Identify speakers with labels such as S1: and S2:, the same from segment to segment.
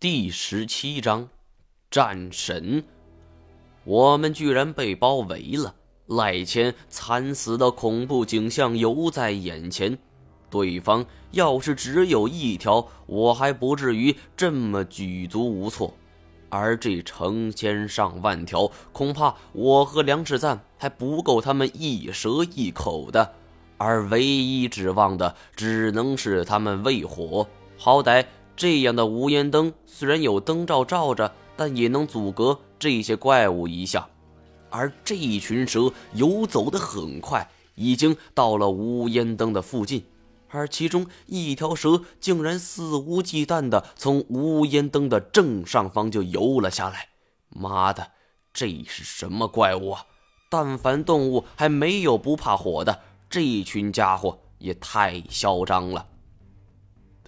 S1: 第十七章，战神。我们居然被包围了，赖谦惨死的恐怖景象犹在眼前。对方要是只有一条，我还不至于这么举足无措；而这成千上万条，恐怕我和梁志赞还不够他们一蛇一口的。而唯一指望的，只能是他们喂火，好歹。这样的无烟灯虽然有灯罩罩着，但也能阻隔这些怪物一下。而这一群蛇游走的很快，已经到了无烟灯的附近，而其中一条蛇竟然肆无忌惮地从无烟灯的正上方就游了下来。妈的，这是什么怪物啊？但凡动物还没有不怕火的，这群家伙也太嚣张了。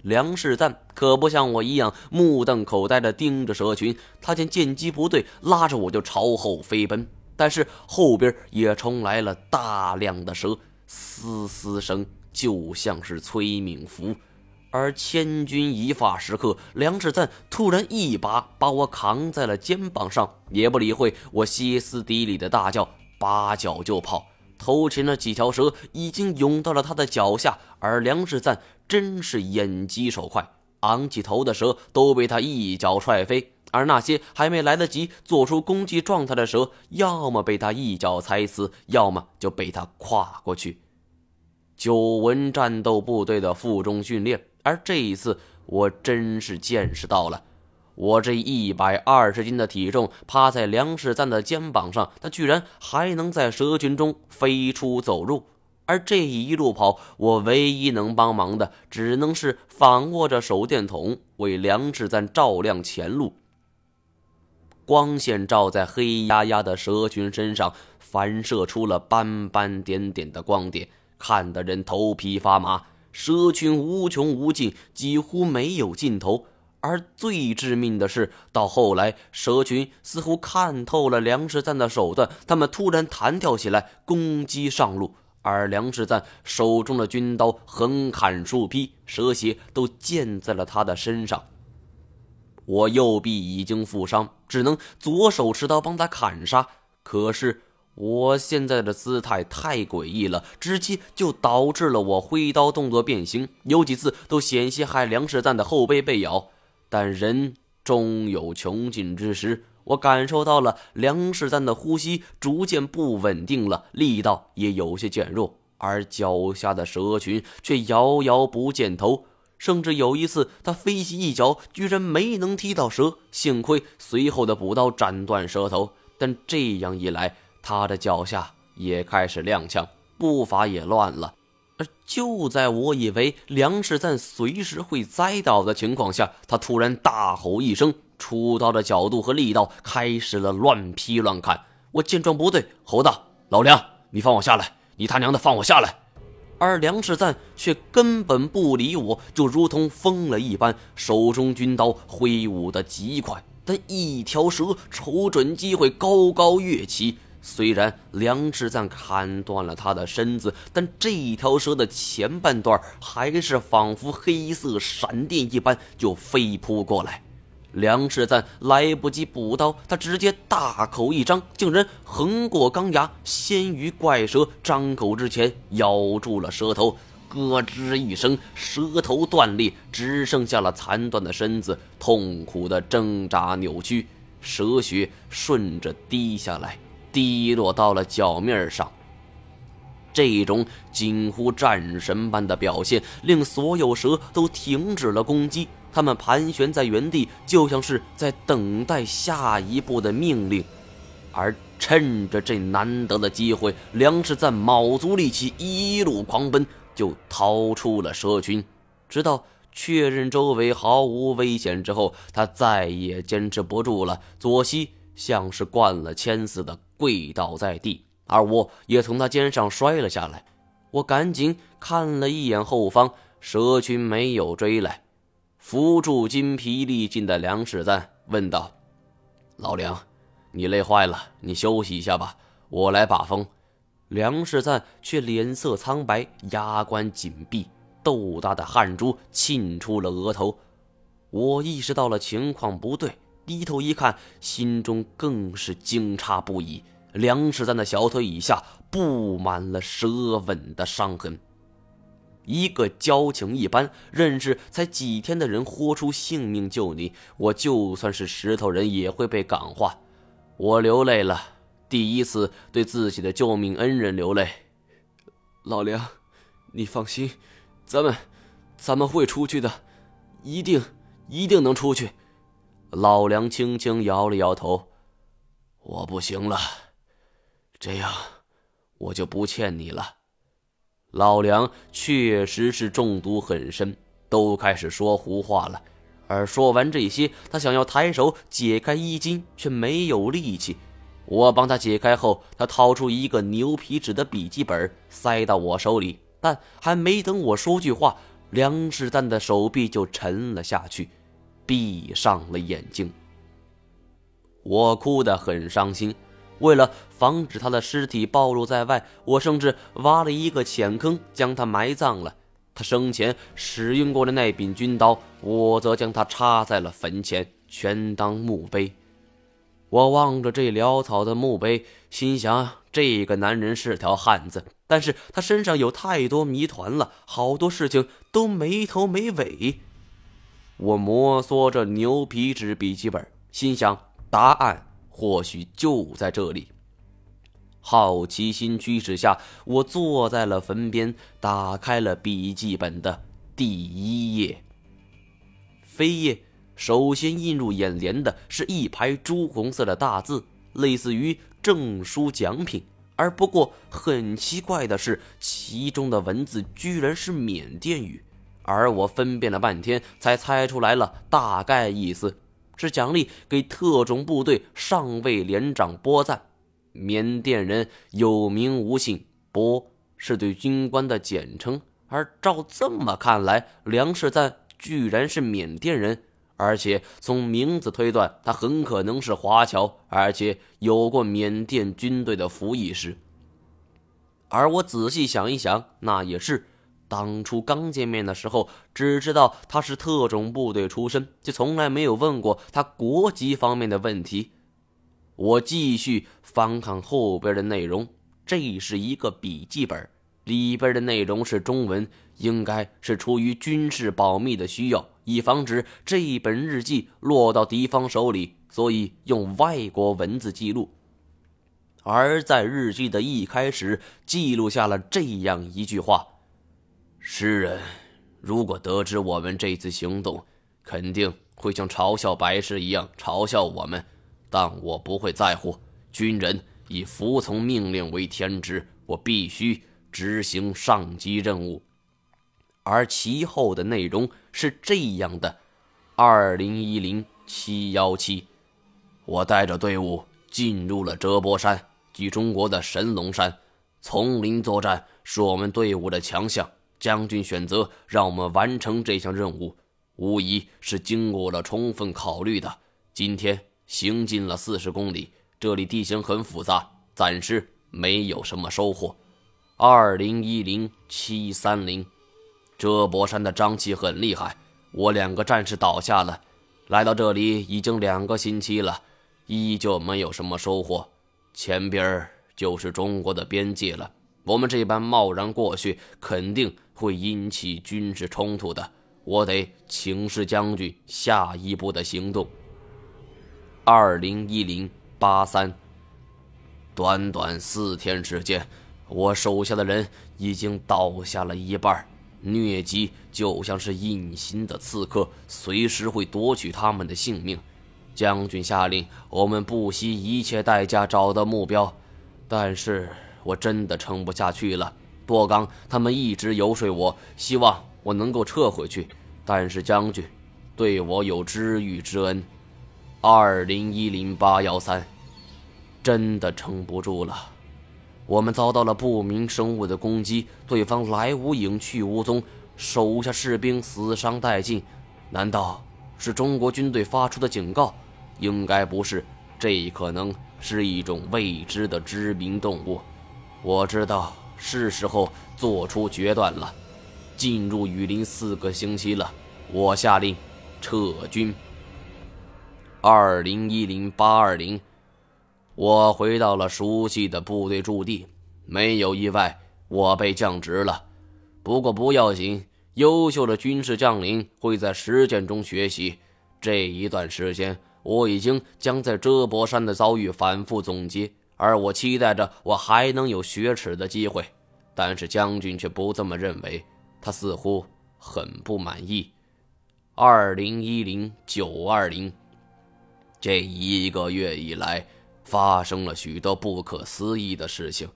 S1: 梁世赞可不像我一样目瞪口呆地盯着蛇群，他见见机不对，拉着我就朝后飞奔。但是后边也冲来了大量的蛇，嘶嘶声就像是催命符。而千钧一发时刻，梁世赞突然一把把我扛在了肩膀上，也不理会我歇斯底里的大叫，拔脚就跑。头前的几条蛇已经涌到了他的脚下，而梁世赞真是眼疾手快，昂起头的蛇都被他一脚踹飞，而那些还没来得及做出攻击状态的蛇，要么被他一脚踩死，要么就被他跨过去。久闻战斗部队的负重训练，而这一次我真是见识到了。我这一百二十斤的体重趴在梁世赞的肩膀上，他居然还能在蛇群中飞出走入。而这一路跑，我唯一能帮忙的，只能是反握着手电筒为梁世赞照亮前路。光线照在黑压压的蛇群身上，反射出了斑斑点点的光点，看得人头皮发麻。蛇群无穷无尽，几乎没有尽头。而最致命的是，到后来，蛇群似乎看透了梁世赞的手段，他们突然弹跳起来攻击上路。而梁世赞手中的军刀横砍竖劈，蛇血都溅在了他的身上。我右臂已经负伤，只能左手持刀帮他砍杀。可是我现在的姿态太诡异了，直接就导致了我挥刀动作变形，有几次都险些害梁世赞的后背被咬。但人终有穷尽之时，我感受到了梁世赞的呼吸逐渐不稳定了，力道也有些减弱，而脚下的蛇群却遥遥不见头。甚至有一次，他飞起一脚，居然没能踢到蛇，幸亏随后的补刀斩断蛇头。但这样一来，他的脚下也开始踉跄，步伐也乱了。而就在我以为梁世赞随时会栽倒的情况下，他突然大吼一声，出刀的角度和力道开始了乱劈乱砍。我见状不对，吼道：“老梁，你放我下来！你他娘的放我下来！”而梁世赞却根本不理我，就如同疯了一般，手中军刀挥舞的极快。但一条蛇瞅准机会，高高跃起。虽然梁世赞砍断了他的身子，但这条蛇的前半段还是仿佛黑色闪电一般就飞扑过来。梁世赞来不及补刀，他直接大口一张，竟然横过钢牙，先于怪蛇张口之前咬住了蛇头，咯吱一声，蛇头断裂，只剩下了残断的身子，痛苦的挣扎扭曲，蛇血顺着滴下来。滴落到了脚面上。这种近乎战神般的表现，令所有蛇都停止了攻击。它们盘旋在原地，就像是在等待下一步的命令。而趁着这难得的机会，梁氏赞卯足力气，一路狂奔，就逃出了蛇群。直到确认周围毫无危险之后，他再也坚持不住了，左膝像是灌了铅似的。跪倒在地，而我也从他肩上摔了下来。我赶紧看了一眼后方，蛇群没有追来。扶住筋疲力尽的梁世赞问道：“老梁，你累坏了，你休息一下吧，我来把风。”梁世赞却脸色苍白，牙关紧闭，豆大的汗珠沁出了额头。我意识到了情况不对，低头一看，心中更是惊诧不已。梁世赞的小腿以下布满了蛇吻的伤痕。一个交情一般、认识才几天的人，豁出性命救你，我就算是石头人也会被感化。我流泪了，第一次对自己的救命恩人流泪。
S2: 老梁，你放心，咱们，咱们会出去的，一定，一定能出去。
S1: 老梁轻轻摇了摇头。我不行了，这样，我就不欠你了。老梁确实是中毒很深，都开始说胡话了。而说完这些，他想要抬手解开衣襟，却没有力气。我帮他解开后，他掏出一个牛皮纸的笔记本，塞到我手里。但还没等我说句话，梁世丹的手臂就沉了下去，闭上了眼睛。我哭得很伤心。为了防止他的尸体暴露在外，我甚至挖了一个浅坑将他埋葬了。他生前使用过的那柄军刀，我则将它插在了坟前，全当墓碑。我望着这潦草的墓碑，心想：这个男人是条汉子，但是他身上有太多谜团了，好多事情都没头没尾。我摩挲着牛皮纸笔记本，心想：答案。或许就在这里。好奇心驱使下，我坐在了坟边，打开了笔记本的第一页。扉页首先映入眼帘的是一排朱红色的大字，类似于证书奖品。而不过很奇怪的是，其中的文字居然是缅甸语，而我分辨了半天，才猜出来了大概意思。是奖励给特种部队上尉连长波赞。缅甸人有名无姓，波是对军官的简称。而照这么看来，梁世赞居然是缅甸人，而且从名字推断，他很可能是华侨，而且有过缅甸军队的服役史。而我仔细想一想，那也是。当初刚见面的时候，只知道他是特种部队出身，就从来没有问过他国籍方面的问题。我继续翻看后边的内容，这是一个笔记本，里边的内容是中文，应该是出于军事保密的需要，以防止这本日记落到敌方手里，所以用外国文字记录。而在日记的一开始，记录下了这样一句话。诗人，如果得知我们这次行动，肯定会像嘲笑白痴一样嘲笑我们，但我不会在乎。军人以服从命令为天职，我必须执行上级任务。而其后的内容是这样的：二零一零七幺七，我带着队伍进入了折波山，即中国的神龙山。丛林作战是我们队伍的强项。将军选择让我们完成这项任务，无疑是经过了充分考虑的。今天行进了四十公里，这里地形很复杂，暂时没有什么收获。二零一零七三零，遮伯山的瘴气很厉害，我两个战士倒下了。来到这里已经两个星期了，依旧没有什么收获。前边就是中国的边界了。我们这般贸然过去，肯定会引起军事冲突的。我得请示将军下一步的行动。二零一零八三，短短四天时间，我手下的人已经倒下了一半。疟疾就像是隐形的刺客，随时会夺取他们的性命。将军下令，我们不惜一切代价找到目标，但是。我真的撑不下去了，多刚他们一直游说我，希望我能够撤回去，但是将军对我有知遇之恩。二零一零八幺三，真的撑不住了，我们遭到了不明生物的攻击，对方来无影去无踪，手下士兵死伤殆尽，难道是中国军队发出的警告？应该不是，这可能是一种未知的知名动物。我知道是时候做出决断了。进入雨林四个星期了，我下令撤军。二零一零八二零，我回到了熟悉的部队驻地，没有意外，我被降职了。不过不要紧，优秀的军事将领会在实践中学习。这一段时间，我已经将在遮伯山的遭遇反复总结，而我期待着我还能有雪耻的机会。但是将军却不这么认为，他似乎很不满意。二零一零九二零。这一个月以来，发生了许多不可思议的事情。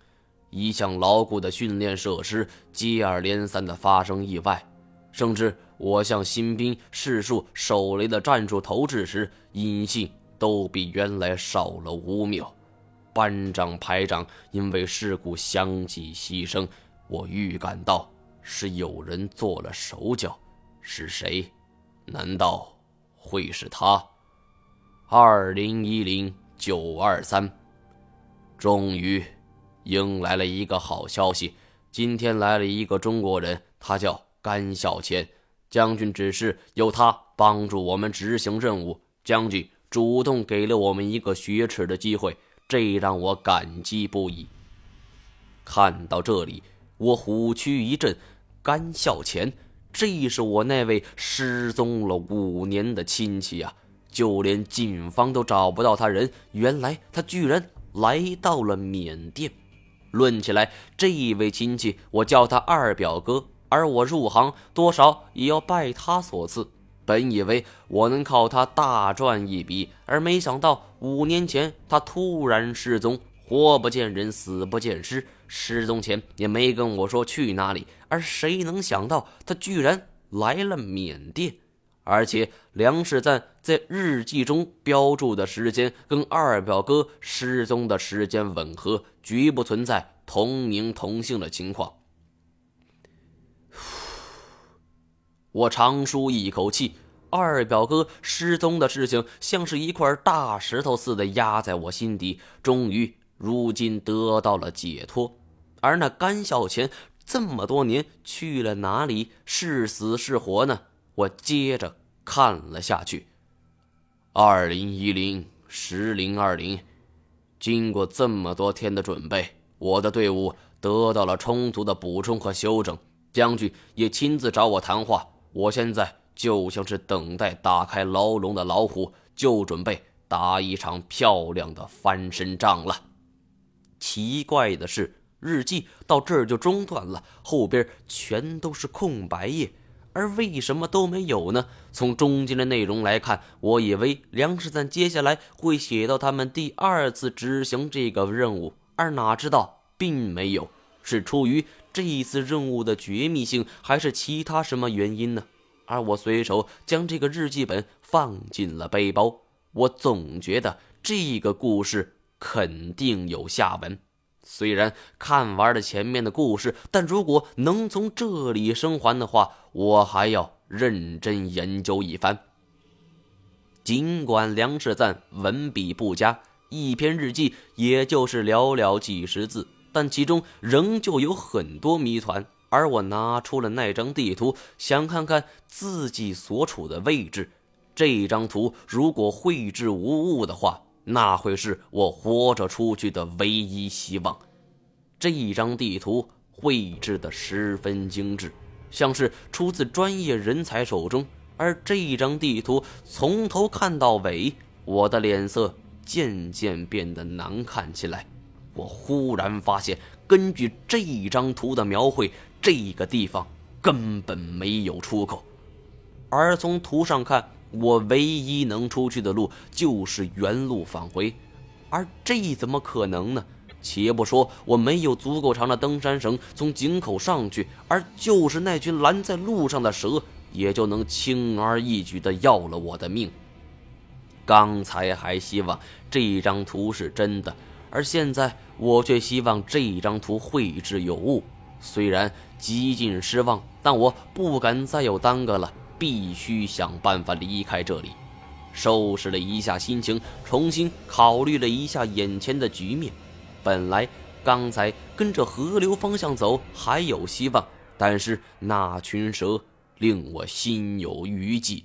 S1: 一向牢固的训练设施接二连三的发生意外，甚至我向新兵示数手雷的战术投掷时，音信都比原来少了五秒。班长、排长因为事故相继牺牲，我预感到是有人做了手脚。是谁？难道会是他？二零一零九二三，终于迎来了一个好消息。今天来了一个中国人，他叫甘孝谦将军，指示由他帮助我们执行任务。将军主动给了我们一个雪耻的机会，这让我感激不已。看到这里，我虎躯一震。干笑前，这是我那位失踪了五年的亲戚呀！就连警方都找不到他人，原来他居然来到了缅甸。论起来，这位亲戚，我叫他二表哥，而我入行多少也要拜他所赐。本以为我能靠他大赚一笔，而没想到五年前他突然失踪，活不见人，死不见尸。失踪前也没跟我说去哪里，而谁能想到他居然来了缅甸？而且梁世赞在日记中标注的时间跟二表哥失踪的时间吻合，绝不存在同名同姓的情况。我长舒一口气，二表哥失踪的事情像是一块大石头似的压在我心底，终于如今得到了解脱。而那甘孝钱这么多年去了哪里？是死是活呢？我接着看了下去。二零一零十零二零，经过这么多天的准备，我的队伍得到了充足的补充和休整。将军也亲自找我谈话。我现在就像是等待打开牢笼的老虎，就准备打一场漂亮的翻身仗了。奇怪的是，日记到这儿就中断了，后边全都是空白页。而为什么都没有呢？从中间的内容来看，我以为梁世赞接下来会写到他们第二次执行这个任务，而哪知道并没有。是出于这一次任务的绝密性，还是其他什么原因呢？而我随手将这个日记本放进了背包，我总觉得这个故事肯定有下文。虽然看完了前面的故事，但如果能从这里生还的话，我还要认真研究一番。尽管梁世赞文笔不佳，一篇日记也就是寥寥几十字，但其中仍旧有很多谜团。而我拿出了那张地图，想看看自己所处的位置。这张图如果绘制无误的话。那会是我活着出去的唯一希望。这一张地图绘制的十分精致，像是出自专业人才手中。而这一张地图从头看到尾，我的脸色渐渐变得难看起来。我忽然发现，根据这张图的描绘，这个地方根本没有出口。而从图上看，我唯一能出去的路就是原路返回，而这怎么可能呢？且不说我没有足够长的登山绳从井口上去，而就是那群拦在路上的蛇，也就能轻而易举地要了我的命。刚才还希望这张图是真的，而现在我却希望这张图绘制有误。虽然极尽失望，但我不敢再有耽搁了。必须想办法离开这里，收拾了一下心情，重新考虑了一下眼前的局面。本来刚才跟着河流方向走还有希望，但是那群蛇令我心有余悸。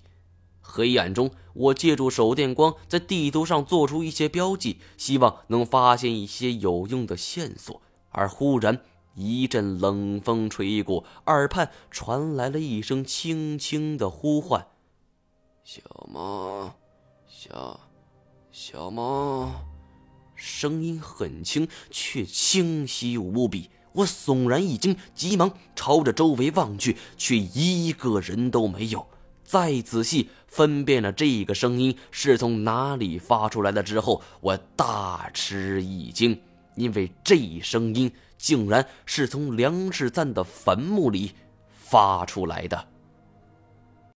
S1: 黑暗中，我借助手电光在地图上做出一些标记，希望能发现一些有用的线索。而忽然，一阵冷风吹过，耳畔传来了一声轻轻的呼唤：“
S2: 小猫，小，小猫。”
S1: 声音很轻，却清晰无比。我悚然一惊，急忙朝着周围望去，却一个人都没有。再仔细分辨了这个声音是从哪里发出来的之后，我大吃一惊，因为这声音竟然是从梁世赞的坟墓里发出来的。